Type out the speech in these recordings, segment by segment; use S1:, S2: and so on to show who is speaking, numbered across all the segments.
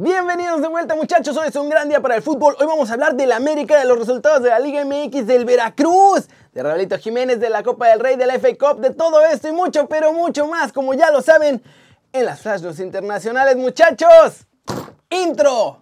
S1: Bienvenidos de vuelta muchachos, hoy es un gran día para el fútbol. Hoy vamos a hablar del América, de los resultados de la Liga MX, del Veracruz, de Raulito Jiménez, de la Copa del Rey, de la FA Cup, de todo esto y mucho, pero mucho más, como ya lo saben, en las Flash Internacionales muchachos. Intro.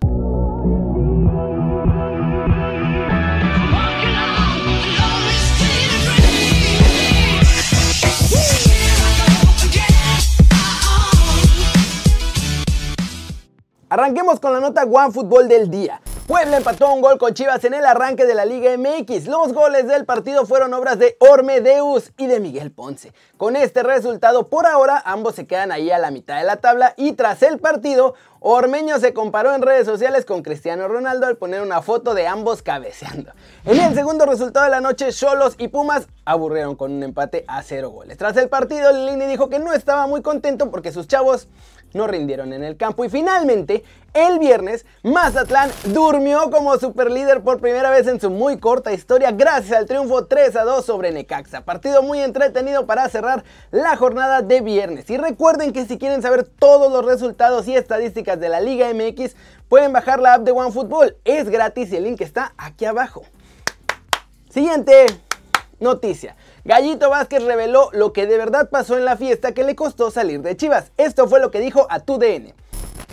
S1: Arranquemos con la nota One Fútbol del día. Puebla empató un gol con Chivas en el arranque de la Liga MX. Los goles del partido fueron obras de Ormedeus y de Miguel Ponce. Con este resultado, por ahora, ambos se quedan ahí a la mitad de la tabla y tras el partido, Ormeño se comparó en redes sociales con Cristiano Ronaldo al poner una foto de ambos cabeceando. En el segundo resultado de la noche, Cholos y Pumas aburrieron con un empate a cero goles. Tras el partido, Lini dijo que no estaba muy contento porque sus chavos no rindieron en el campo. Y finalmente, el viernes, Mazatlán durmió como superlíder por primera vez en su muy corta historia gracias al triunfo 3 a 2 sobre Necaxa. Partido muy entretenido para cerrar la jornada de viernes. Y recuerden que si quieren saber todos los resultados y estadísticas de la Liga MX, pueden bajar la app de OneFootball. Es gratis y el link está aquí abajo. Siguiente noticia. Gallito Vázquez reveló lo que de verdad pasó en la fiesta que le costó salir de Chivas. Esto fue lo que dijo a TUDN.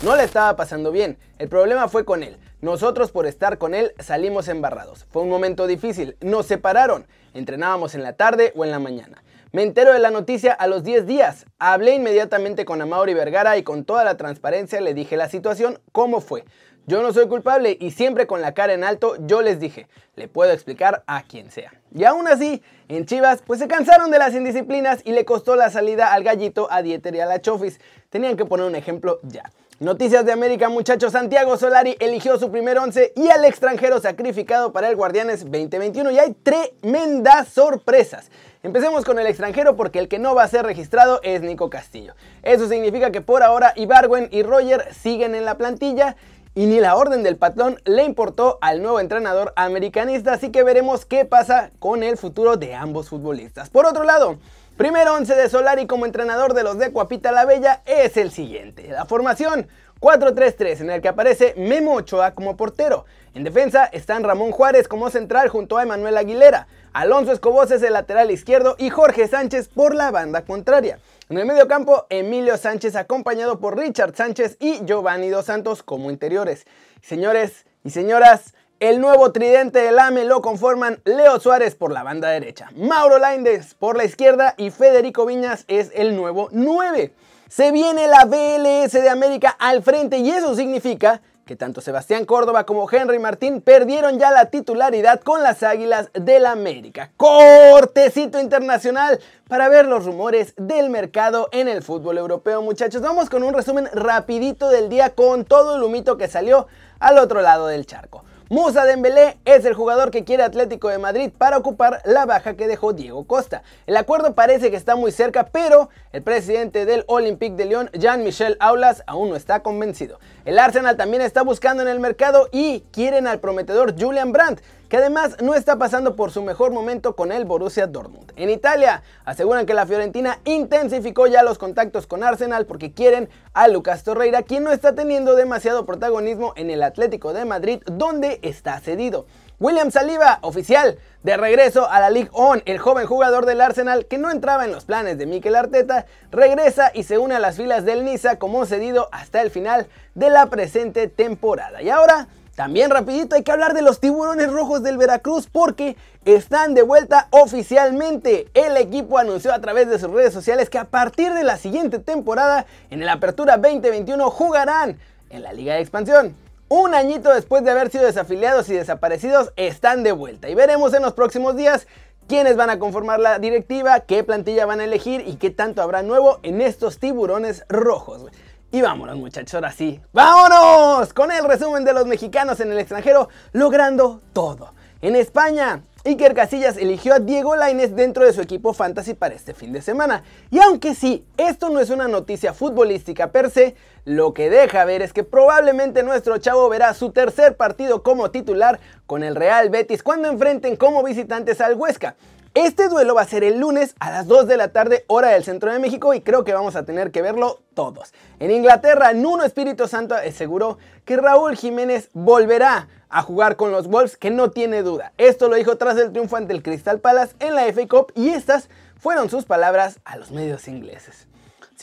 S1: No le estaba pasando bien, el problema fue con él. Nosotros por estar con él salimos embarrados. Fue un momento difícil, nos separaron. Entrenábamos en la tarde o en la mañana. Me entero de la noticia a los 10 días. Hablé inmediatamente con Amaury Vergara y con toda la transparencia le dije la situación, cómo fue. Yo no soy culpable y siempre con la cara en alto yo les dije, le puedo explicar a quien sea. Y aún así, en Chivas, pues se cansaron de las indisciplinas y le costó la salida al gallito, a Dieter y a la Chofis. Tenían que poner un ejemplo ya. Noticias de América, muchachos. Santiago Solari eligió su primer once y al extranjero sacrificado para el Guardianes 2021. Y hay tremendas sorpresas. Empecemos con el extranjero porque el que no va a ser registrado es Nico Castillo. Eso significa que por ahora Ibarwen y Roger siguen en la plantilla y ni la orden del patrón le importó al nuevo entrenador americanista, así que veremos qué pasa con el futuro de ambos futbolistas. Por otro lado, primer once de Solari como entrenador de los de Cuapita la Bella es el siguiente. La formación 4-3-3 en el que aparece Memo Ochoa como portero. En defensa están Ramón Juárez como central junto a Emanuel Aguilera, Alonso Escobos es el lateral izquierdo y Jorge Sánchez por la banda contraria. En el medio campo, Emilio Sánchez acompañado por Richard Sánchez y Giovanni Dos Santos como interiores. Señores y señoras, el nuevo tridente del AME lo conforman Leo Suárez por la banda derecha, Mauro Laindes por la izquierda y Federico Viñas es el nuevo 9. Se viene la BLS de América al frente y eso significa que tanto Sebastián Córdoba como Henry Martín perdieron ya la titularidad con las Águilas del América. Cortecito internacional para ver los rumores del mercado en el fútbol europeo, muchachos. Vamos con un resumen rapidito del día con todo el humito que salió al otro lado del charco. Musa Dembélé es el jugador que quiere Atlético de Madrid para ocupar la baja que dejó Diego Costa. El acuerdo parece que está muy cerca, pero el presidente del Olympique de Lyon, Jean-Michel Aulas, aún no está convencido. El Arsenal también está buscando en el mercado y quieren al prometedor Julian Brandt, que además no está pasando por su mejor momento con el Borussia Dortmund. En Italia aseguran que la Fiorentina intensificó ya los contactos con Arsenal porque quieren a Lucas Torreira, quien no está teniendo demasiado protagonismo en el Atlético de Madrid, donde está cedido. William Saliba, oficial, de regreso a la Ligue 1, el joven jugador del Arsenal que no entraba en los planes de Mikel Arteta, regresa y se une a las filas del Niza como cedido hasta el final de la presente temporada. Y ahora también rapidito hay que hablar de los tiburones rojos del Veracruz porque están de vuelta oficialmente. El equipo anunció a través de sus redes sociales que a partir de la siguiente temporada, en el Apertura 2021, jugarán en la Liga de Expansión. Un añito después de haber sido desafiliados y desaparecidos, están de vuelta. Y veremos en los próximos días quiénes van a conformar la directiva, qué plantilla van a elegir y qué tanto habrá nuevo en estos tiburones rojos. Y vámonos muchachos, ahora sí. ¡Vámonos! Con el resumen de los mexicanos en el extranjero logrando todo. En España, Iker Casillas eligió a Diego Lainez dentro de su equipo fantasy para este fin de semana. Y aunque sí, esto no es una noticia futbolística per se, lo que deja ver es que probablemente nuestro chavo verá su tercer partido como titular con el Real Betis cuando enfrenten como visitantes al Huesca. Este duelo va a ser el lunes a las 2 de la tarde, hora del centro de México, y creo que vamos a tener que verlo todos. En Inglaterra, Nuno Espíritu Santo aseguró que Raúl Jiménez volverá a jugar con los Wolves, que no tiene duda. Esto lo dijo tras el triunfo ante el Crystal Palace en la FA Cup, y estas fueron sus palabras a los medios ingleses.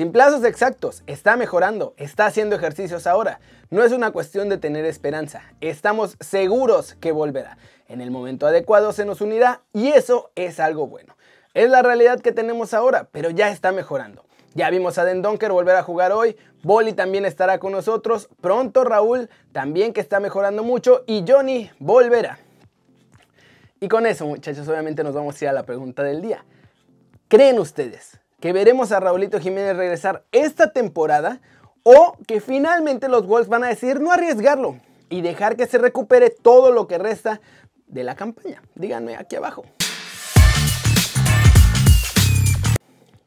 S1: Sin plazos exactos, está mejorando, está haciendo ejercicios ahora. No es una cuestión de tener esperanza, estamos seguros que volverá. En el momento adecuado se nos unirá y eso es algo bueno. Es la realidad que tenemos ahora, pero ya está mejorando. Ya vimos a Den Donker volver a jugar hoy, Boli también estará con nosotros, pronto Raúl también que está mejorando mucho y Johnny volverá. Y con eso muchachos obviamente nos vamos a ir a la pregunta del día. ¿Creen ustedes que veremos a Raulito Jiménez regresar esta temporada o que finalmente los Wolves van a decir no arriesgarlo y dejar que se recupere todo lo que resta de la campaña. Díganme aquí abajo.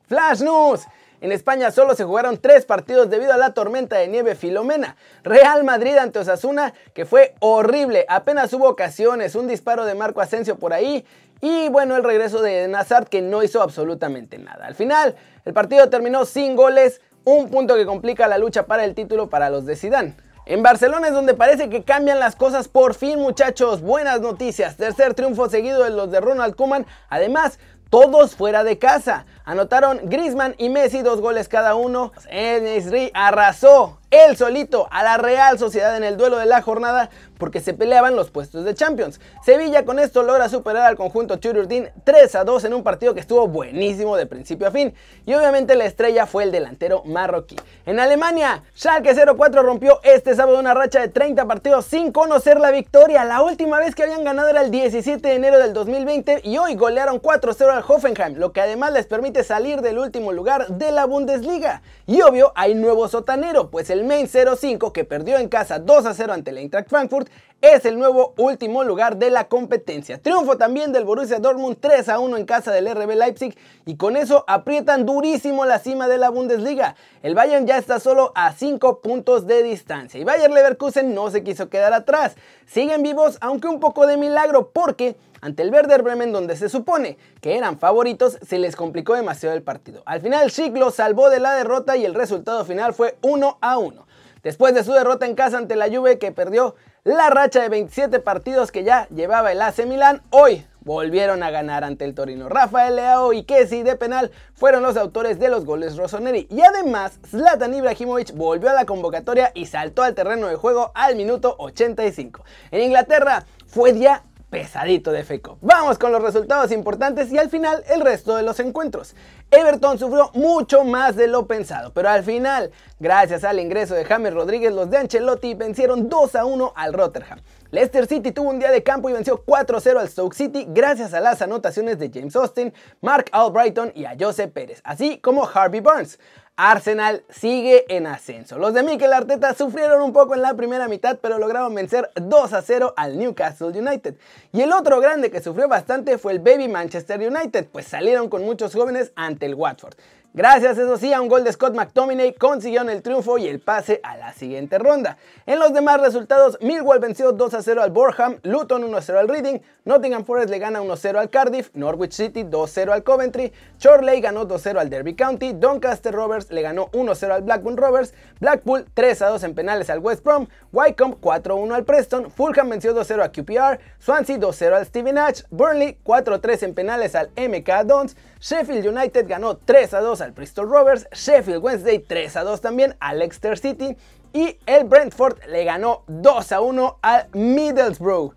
S1: Flash News. En España solo se jugaron tres partidos debido a la tormenta de nieve Filomena. Real Madrid ante Osasuna, que fue horrible. Apenas hubo ocasiones, un disparo de Marco Asensio por ahí y bueno, el regreso de Nazar que no hizo absolutamente nada. Al final, el partido terminó sin goles, un punto que complica la lucha para el título para los de Zidane. En Barcelona es donde parece que cambian las cosas por fin, muchachos. Buenas noticias. Tercer triunfo seguido de los de Ronald Koeman. Además, todos fuera de casa. Anotaron Griezmann y Messi dos goles cada uno. Enesri arrasó él solito a la Real Sociedad en el duelo de la jornada porque se peleaban los puestos de Champions. Sevilla con esto logra superar al conjunto Chururdin 3 a 2 en un partido que estuvo buenísimo de principio a fin. Y obviamente la estrella fue el delantero marroquí. En Alemania, Schalke 04 rompió este sábado una racha de 30 partidos sin conocer la victoria. La última vez que habían ganado era el 17 de enero del 2020 y hoy golearon 4-0 al Hoffenheim, lo que además les permite salir del último lugar de la Bundesliga. Y obvio, hay nuevo sotanero, pues el Main 05 que perdió en casa 2 a 0 ante el Eintracht Frankfurt es el nuevo último lugar de la competencia. Triunfo también del Borussia Dortmund 3 a 1 en casa del RB Leipzig y con eso aprietan durísimo la cima de la Bundesliga. El Bayern ya está solo a 5 puntos de distancia y Bayern Leverkusen no se quiso quedar atrás. Siguen vivos aunque un poco de milagro porque ante el Werder Bremen donde se supone que eran favoritos se les complicó demasiado el partido. Al final Schick lo salvó de la derrota y el resultado final fue 1 a 1. Después de su derrota en casa ante la Juve que perdió la racha de 27 partidos que ya llevaba el AC Milán, hoy volvieron a ganar ante el Torino. Rafael Leao y Kessi de penal fueron los autores de los goles Rossoneri. Y además, Zlatan Ibrahimovic volvió a la convocatoria y saltó al terreno de juego al minuto 85. En Inglaterra fue día pesadito de FECO. Vamos con los resultados importantes y al final el resto de los encuentros. Everton sufrió mucho más de lo pensado, pero al final, gracias al ingreso de James Rodríguez, los de Ancelotti vencieron 2 a 1 al Rotterdam. Leicester City tuvo un día de campo y venció 4-0 al Stoke City gracias a las anotaciones de James Austin, Mark Albrighton y a Jose Pérez, así como Harvey Barnes. Arsenal sigue en ascenso. Los de Mikel Arteta sufrieron un poco en la primera mitad, pero lograron vencer 2 a 0 al Newcastle United. Y el otro grande que sufrió bastante fue el Baby Manchester United, pues salieron con muchos jóvenes ante el Watford. Gracias, eso sí, a un gol de Scott McTominay consiguieron el triunfo y el pase a la siguiente ronda. En los demás resultados, Millwall venció 2 a 0 al Borham, Luton 1 a 0 al Reading, Nottingham Forest le gana 1 a 0 al Cardiff, Norwich City 2 a 0 al Coventry, Chorley ganó 2 a 0 al Derby County, Doncaster Rovers le ganó 1 a 0 al Blackburn Rovers, Blackpool 3 a 2 en penales al West Brom, Wycombe 4 a 1 al Preston, Fulham venció 2 a 0 a QPR, Swansea 2 a 0 al Steven Hatch, Burnley 4 a 3 en penales al MK Dons, Sheffield United ganó 3 a 2 al Bristol Rovers, Sheffield Wednesday 3 a 2 también al Exeter City y el Brentford le ganó 2 a 1 al Middlesbrough.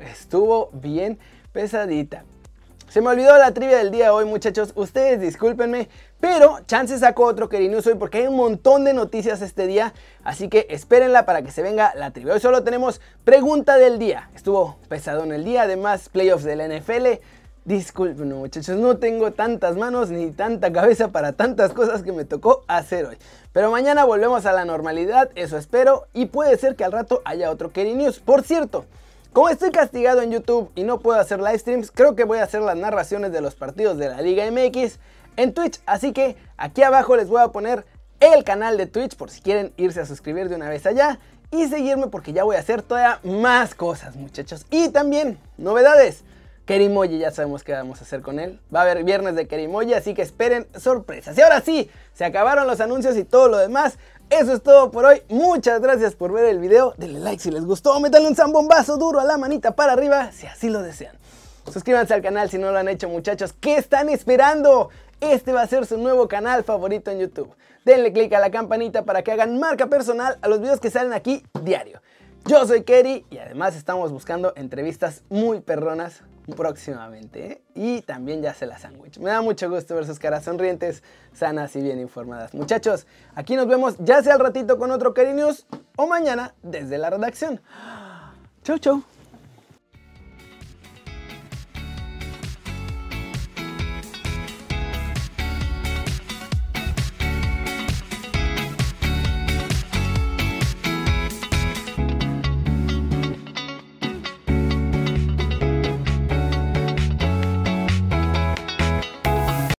S1: Estuvo bien pesadita. Se me olvidó la trivia del día de hoy, muchachos. Ustedes discúlpenme, pero Chance sacó otro News hoy porque hay un montón de noticias este día. Así que espérenla para que se venga la trivia. Hoy solo tenemos pregunta del día. Estuvo pesado en el día, además playoffs del NFL. Disculpen, muchachos, no tengo tantas manos ni tanta cabeza para tantas cosas que me tocó hacer hoy. Pero mañana volvemos a la normalidad, eso espero, y puede ser que al rato haya otro Kerry News. Por cierto, como estoy castigado en YouTube y no puedo hacer live streams, creo que voy a hacer las narraciones de los partidos de la Liga MX en Twitch. Así que aquí abajo les voy a poner el canal de Twitch por si quieren irse a suscribir de una vez allá y seguirme porque ya voy a hacer todavía más cosas muchachos. Y también novedades. Kerimoji, ya sabemos qué vamos a hacer con él. Va a haber viernes de Kerimoji, así que esperen sorpresas. Y ahora sí, se acabaron los anuncios y todo lo demás. Eso es todo por hoy. Muchas gracias por ver el video. Denle like si les gustó. Métanle un zambombazo duro a la manita para arriba si así lo desean. Suscríbanse al canal si no lo han hecho muchachos. ¿Qué están esperando? Este va a ser su nuevo canal favorito en YouTube. Denle click a la campanita para que hagan marca personal a los videos que salen aquí diario. Yo soy Kerry y además estamos buscando entrevistas muy perronas próximamente. ¿eh? Y también ya se la sándwich. Me da mucho gusto ver sus caras sonrientes, sanas y bien informadas. Muchachos, aquí nos vemos ya sea al ratito con otro Kerry News o mañana desde la redacción. Chau, chau.